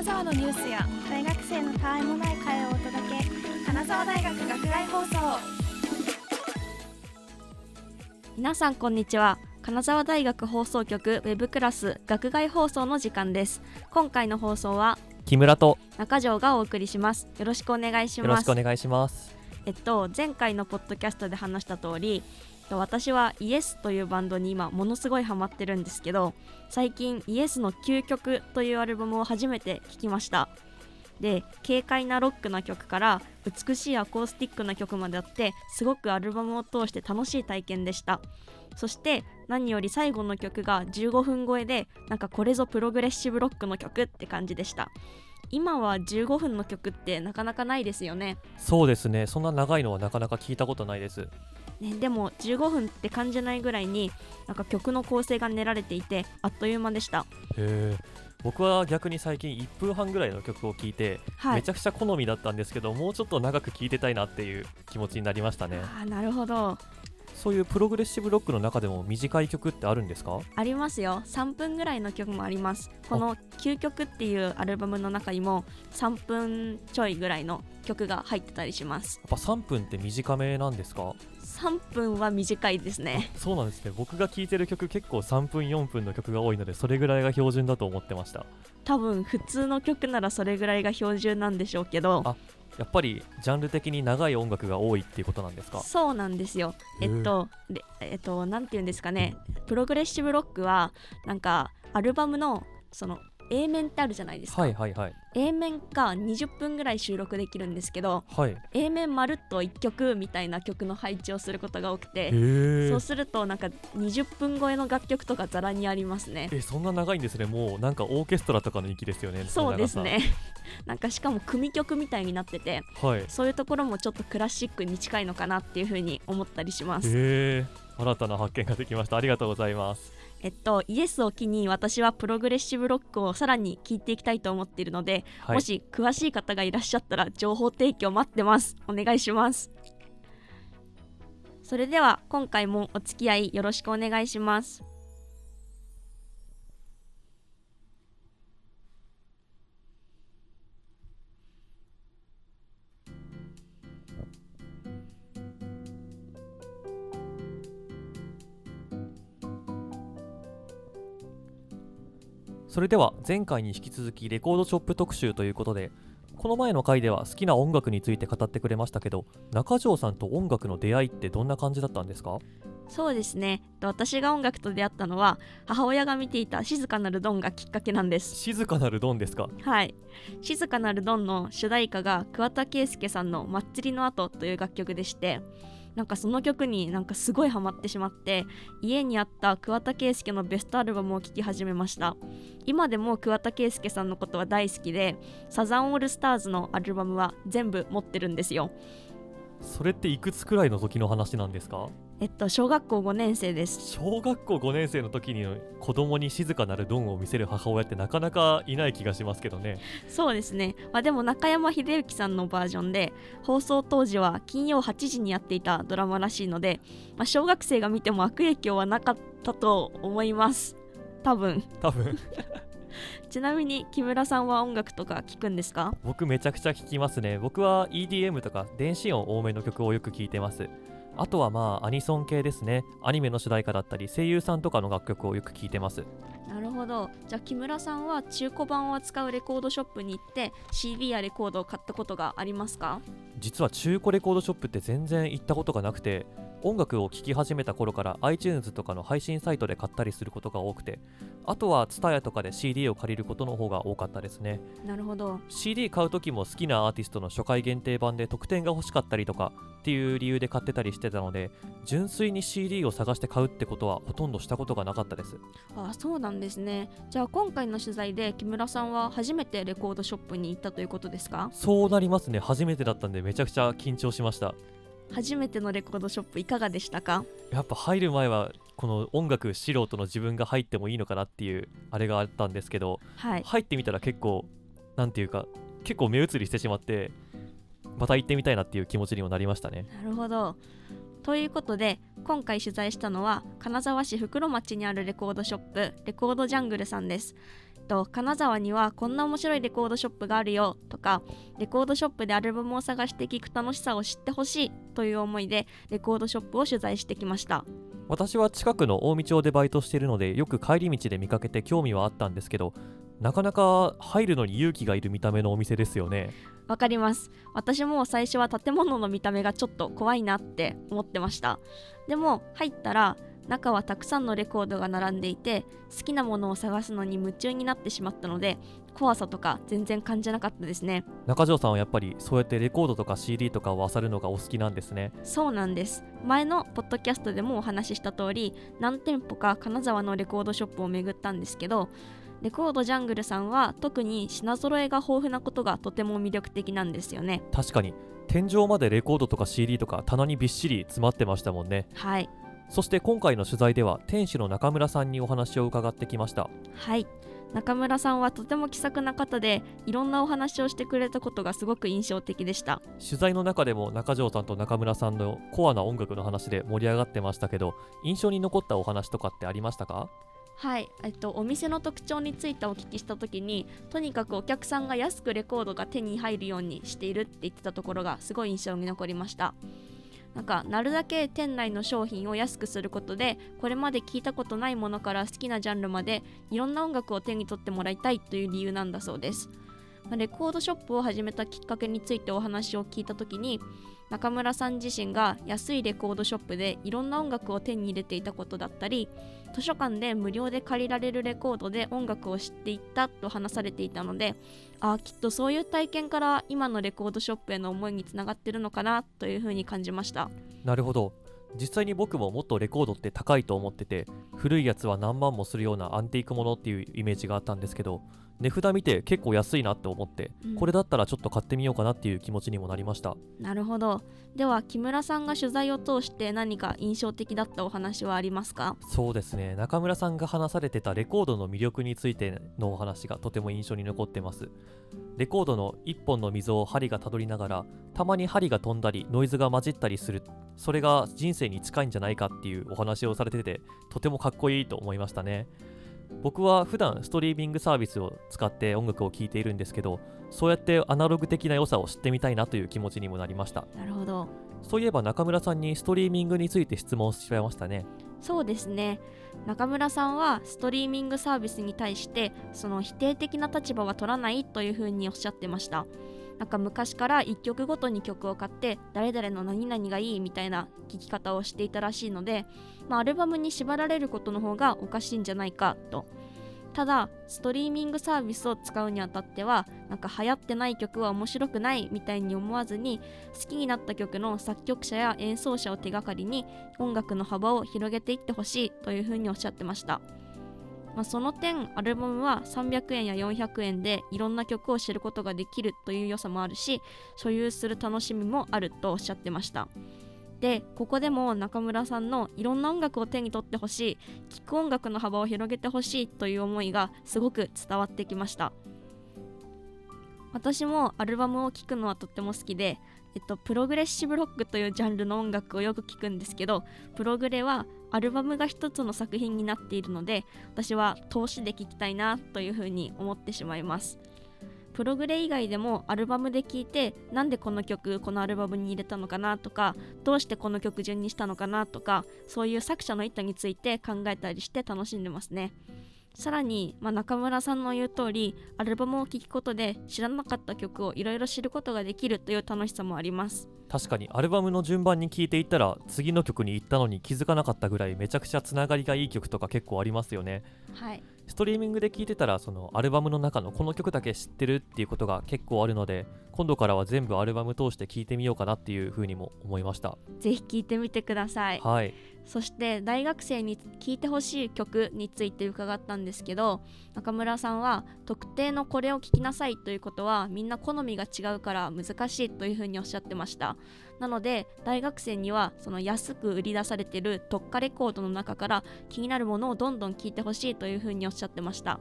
金沢のニュースや大学生のたわいもない会をお届け金沢大学学外放送皆さんこんにちは。金沢大学放送局ウェブクラス学外放送の時間です。今回の放送は木村と中条がお送りします。よろしくお願いしよろますしくお願いします。えっと前回のポッドキャストで話した通りえっと私はイエスというバンドに今ものすごいハマってるんですけど最近イエスの究極というアルバムを初めて聴きました。で軽快なロックな曲から美しいアコースティックな曲まであってすごくアルバムを通して楽しい体験でした。そして何より最後の曲が15分超えでなんかこれぞプログレッシブロックの曲って感じでした。今は15分の曲ってなかなかないですよね。そうですね。そんな長いのはなかなか聞いたことないです。ね、でも15分って感じないぐらいになんか曲の構成が練られていてあっという間でした、僕は逆に最近1分半ぐらいの曲を聴いて、はい。めちゃくちゃ好みだったんですけどもうちょっと長く聴いてたいなっていう気持ちになりましたね。あーなるほどそういうプログレッシブロックの中でも短い曲ってあるんですか？ありますよ。3分ぐらいの曲もあります。この「究極」っていうアルバムの中にも3分ちょいぐらいの曲が入ってたりします。やっぱ3分って短めなんですか？3分は短いですね。そうなんですね。僕が聴いてる曲結構3分4分の曲が多いのでそれぐらいが標準だと思ってました。多分普通の曲ならそれぐらいが標準なんでしょうけど。あやっぱりジャンル的に長い音楽が多いっていうことなんですか？そうなんですよ。えっと、でえっと、なんて言うんですかね、プログレッシブロックは、なんか、アルバムの、その、A 面ってあるじゃないですか。はいはいはい。A 面が20分ぐらい収録できるんですけど、はい。A 面まるっと1曲みたいな曲の配置をすることが多くて、そうすると、なんか20分超えの楽曲とかざらにありますね。えそんな長いんですね。もうなんかオーケストラとかの域ですよね。そうですのね。なんかしかも組曲みたいになってて、はい。へそういうところもちょっとクラシックに近いのかなっていう風に思ったりします。え新たな発見ができました。ありがとうございますえっと、イエスを機に私はプログレッシブロックをさらに聞いていきたいと思っているので、はい。もし詳しい方がいらっしゃったら情報提供待ってます。お願いします。それでは今回もお付き合いよろしくお願いしますそれでは前回に引き続きレコードショップ特集ということでこの前の回では好きな音楽について語ってくれましたけど中条さんと音楽の出会いってどんな感じだったんですか？そうですね。私が音楽と出会ったのは母親が見ていた静かなるドンがきっかけなんです。静かなるドンですか？はい。静かなるドンの主題歌が桑田佳祐さんの「祭りの後」という楽曲でしてなんかその曲になんかすごいハマってしまって家にあった桑田佳祐のベストアルバムを聴き始めました。今でも桑田佳祐さんのことは大好きでサザンオールスターズのアルバムは全部持ってるんですよ。それっていくつくらいの時の話なんですか？えっと小学校5年生です。小学校5年生の時に子供に静かなるドンを見せる母親ってなかなかいない気がしますけどね。そうですね、まあ、でも中山秀幸さんのバージョンで放送当時は金曜8時にやっていたドラマらしいので、まあ、小学生が見ても悪影響はなかったと思います。多分。多分。ちなみに木村さんは音楽とか聞くんですか？僕めちゃくちゃ聞きますね。僕は EDM とか電子音多めの曲をよく聞いてますあとはまあアニソン系ですね。アニメの主題歌だったり声優さんとかの楽曲をよく聞いてます。なるほど。じゃあ木村さんは中古版を扱うレコードショップに行って CD やレコードを買ったことがありますか？実は中古レコードショップって全然行ったことがなくて音楽を聴き始めた頃から iTunes とかの配信サイトで買ったりすることが多くてあとは TSUTAYA とかで CD を借りることの方が多かったですね。なるほど。CD 買う時も好きなアーティストの初回限定版で特典が欲しかったりとかっていう理由で買ってたりしてたので純粋に CD を探して買うってことはほとんどしたことがなかったです。あそうなんですね。じゃあ今回の取材で木村さんは初めてレコードショップに行ったということですか？そうなりますね。初めてだったんでめちゃくちゃ緊張しました初めてのレコードショップいかがでしたか？やっぱ入る前はこの音楽素人の自分が入ってもいいのかなっていうあれがあったんですけどはい。入ってみたら結構なんていうか結構目移りしてしまってまた行ってみたいなっていう気持ちにもなりましたね。なるほど。ということで今回取材したのは金沢市袋町にあるレコードショップレコードジャングルさんですと金沢にはこんな面白いレコードショップがあるよとかレコードショップでアルバムを探して聴く楽しさを知ってほしいという思いでレコードショップを取材してきました。私は近くの近江町でバイトしているのでよく帰り道で見かけて興味はあったんですけどなかなか入るのに勇気がいる見た目のお店ですよね。わかります。私も最初は建物の見た目がちょっと怖いなって思ってました。でも入ったら中はたくさんのレコードが並んでいて好きなものを探すのに夢中になってしまったので怖さとか全然感じなかったですね。中条さんはやっぱりそうやってレコードとか CD とかを漁るのがお好きなんですね。そうなんです。前のポッドキャストでもお話しした通り何店舗か金沢のレコードショップを巡ったんですけどレコードジャングルさんは特に品揃えが豊富なことがとても魅力的なんですよね。確かに。天井までレコードとか CD とか棚にびっしり詰まってましたもんね。はいそして今回の取材では店主の中村さんにお話を伺ってきました。はい。中村さんはとても気さくな方でいろんなお話をしてくれたことがすごく印象的でした。取材の中でも中条さんと中村さんのコアな音楽の話で盛り上がってましたけど印象に残ったお話とかってありましたか？はい、えっと、お店の特徴についてお聞きした時にとにかくお客さんが安くレコードが手に入るようにしているって言ってたところがすごい印象に残りましたなんかなるだけ店内の商品を安くすることでこれまで聞いたことないものから好きなジャンルまでいろんな音楽を手に取ってもらいたいという理由なんだそうです。レコードショップを始めたきっかけについてお話を聞いた時に中村さん自身が安いレコードショップでいろんな音楽を手に入れていたことだったり図書館で無料で借りられるレコードで音楽を知っていったと話されていたのでああきっとそういう体験から今のレコードショップへの思いにつながってるのかなというふうに感じました。なるほど。実際に僕ももっとレコードって高いと思ってて古いやつは何万もするようなアンティークものっていうイメージがあったんですけど値札見て結構安いなって思って、うん。これだったらちょっと買ってみようかなっていう気持ちにもなりました。なるほど。では木村さんが取材を通して何か印象的だったお話はありますか？そうですね。中村さんが話されてたレコードの魅力についてのお話がとても印象に残ってます。レコードの一本の溝を針がたどりながらたまに針が飛んだりノイズが混じったりするそれが人生に近いんじゃないかっていうお話をされててとてもかっこいいと思いましたね僕は普段ストリーミングサービスを使って音楽を聴いているんですけどそうやってアナログ的な良さを知ってみたいなという気持ちにもなりました。なるほど。そういえば中村さんにストリーミングについて質問しちゃいましたね。そうですね。中村さんはストリーミングサービスに対してその否定的な立場は取らないというふうにおっしゃってましたなんか昔から1曲ごとに曲を買って誰々の何々がいいみたいな聞き方をしていたらしいので、まあ、アルバムに縛られることの方がおかしいんじゃないかと。ただストリーミングサービスを使うにあたってはなんか流行ってない曲は面白くないみたいに思わずに好きになった曲の作曲者や演奏者を手がかりに音楽の幅を広げていってほしいというふうにおっしゃってました、まあ、その点アルバムは300円や400円でいろんな曲を知ることができるという良さもあるし所有する楽しみもあるとおっしゃってました。でここでも中村さんのいろんな音楽を手に取ってほしい聴く音楽の幅を広げてほしいという思いがすごく伝わってきました。私もアルバムを聴くのはとっても好きで、えっと、プログレッシブロックというジャンルの音楽をよく聴くんですけどプログレはアルバムが一つの作品になっているので私は通しで聴きたいなというふうに思ってしまいます。プログレ以外でもアルバムで聴いてなんでこの曲このアルバムに入れたのかなとかどうしてこの曲順にしたのかなとかそういう作者の意図について考えたりして楽しんでますね。さらに、まあ、中村さんの言う通りアルバムを聴くことで知らなかった曲をいろいろ知ることができるという楽しさもあります。確かにアルバムの順番に聴いていったら次の曲に行ったのに気づかなかったぐらいめちゃくちゃつながりがいい曲とか結構ありますよね。はい。ストリーミングで聴いてたらそのアルバムの中のこの曲だけ知ってるっていうことが結構あるので今度からは全部アルバム通して聴いてみようかなっていう風にも思いました。ぜひ聴いてみてください。はいそして大学生に聴いてほしい曲について伺ったんですけど中村さんは特定のこれを聴きなさいということはみんな好みが違うから難しいというふうにおっしゃってました。なので大学生にはその安く売り出されてる特化レコードの中から気になるものをどんどん聴いてほしいというふうにおっしゃってました。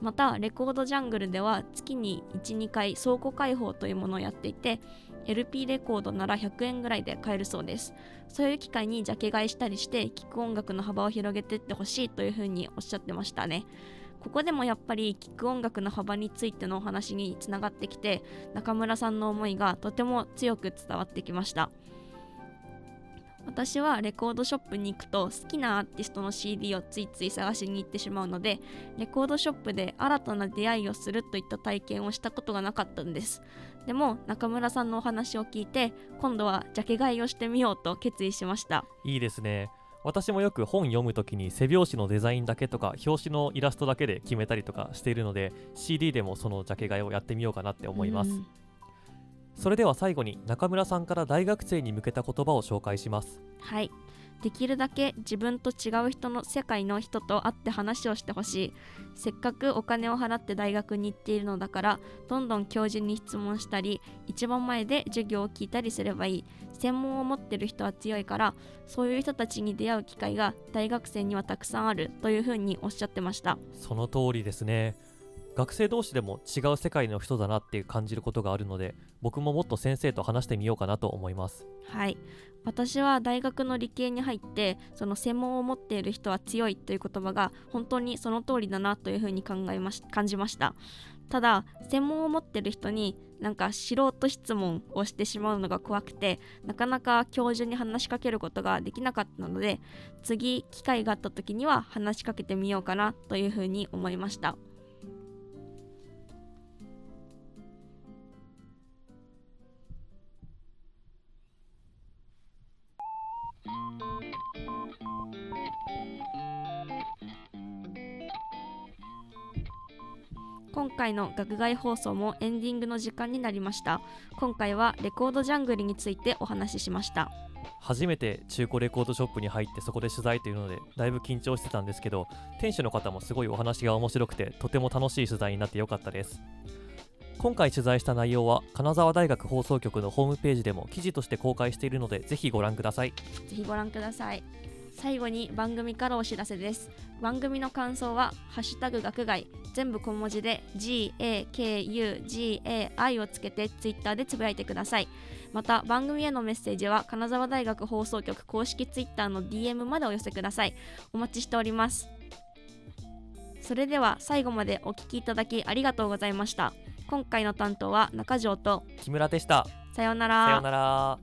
またレコードジャングルでは月に12回倉庫開放というものをやっていて LP レコードなら100円ぐらいで買えるそうです。そういう機会にジャケ買いしたりして聴く音楽の幅を広げていってほしいというふうにおっしゃってましたね。ここでもやっぱり聴く音楽の幅についてのお話につながってきて中村さんの思いがとても強く伝わってきました。私はレコードショップに行くと好きなアーティストの CD をついつい探しに行ってしまうのでレコードショップで新たな出会いをするといった体験をしたことがなかったんです。でも中村さんのお話を聞いて今度はジャケ買いをしてみようと決意しました。いいですね。私もよく本読むときに背表紙のデザインだけとか表紙のイラストだけで決めたりとかしているので CD でもそのジャケ買いをやってみようかなって思います、うん。それでは最後に中村さんから大学生に向けた言葉を紹介します。はいできるだけ自分と違う人の世界の人と会って話をしてほしい。せっかくお金を払って大学に行っているのだからどんどん教授に質問したり一番前で授業を聞いたりすればいい。専門を持ってる人は強いからそういう人たちに出会う機会が大学生にはたくさんある。というふうにおっしゃってました。その通りですね。学生同士でも違う世界の人だなって感じることがあるので僕ももっと先生と話してみようかなと思います。はい私は大学の理系に入ってその専門を持っている人は強いという言葉が本当にその通りだなというふうに考えまし感じました。ただ専門を持ってる人になんか素人質問をしてしまうのが怖くてなかなか教授に話しかけることができなかったので次機会があった時には話しかけてみようかなというふうに思いました。今回の学外放送もエンディングの時間になりました。今回はレコードジャングルについてお話ししました。初めて中古レコードショップに入ってそこで取材というのでだいぶ緊張してたんですけど店主の方もすごいお話が面白くてとても楽しい取材になってよかったです。今回取材した内容は金沢大学放送局のホームページでも記事として公開しているのでぜひご覧ください。ぜひご覧ください。最後に番組からお知らせです。番組の感想は「ハッシュタグ学外」全部小文字で GAKUGAI をつけてツイッターでつぶやいてください。また番組へのメッセージは金沢大学放送局公式ツイッターの DM までお寄せください。お待ちしております。それでは最後までお聞きいただきありがとうございました。今回の担当は中条と。木村でした。さようなら。さようなら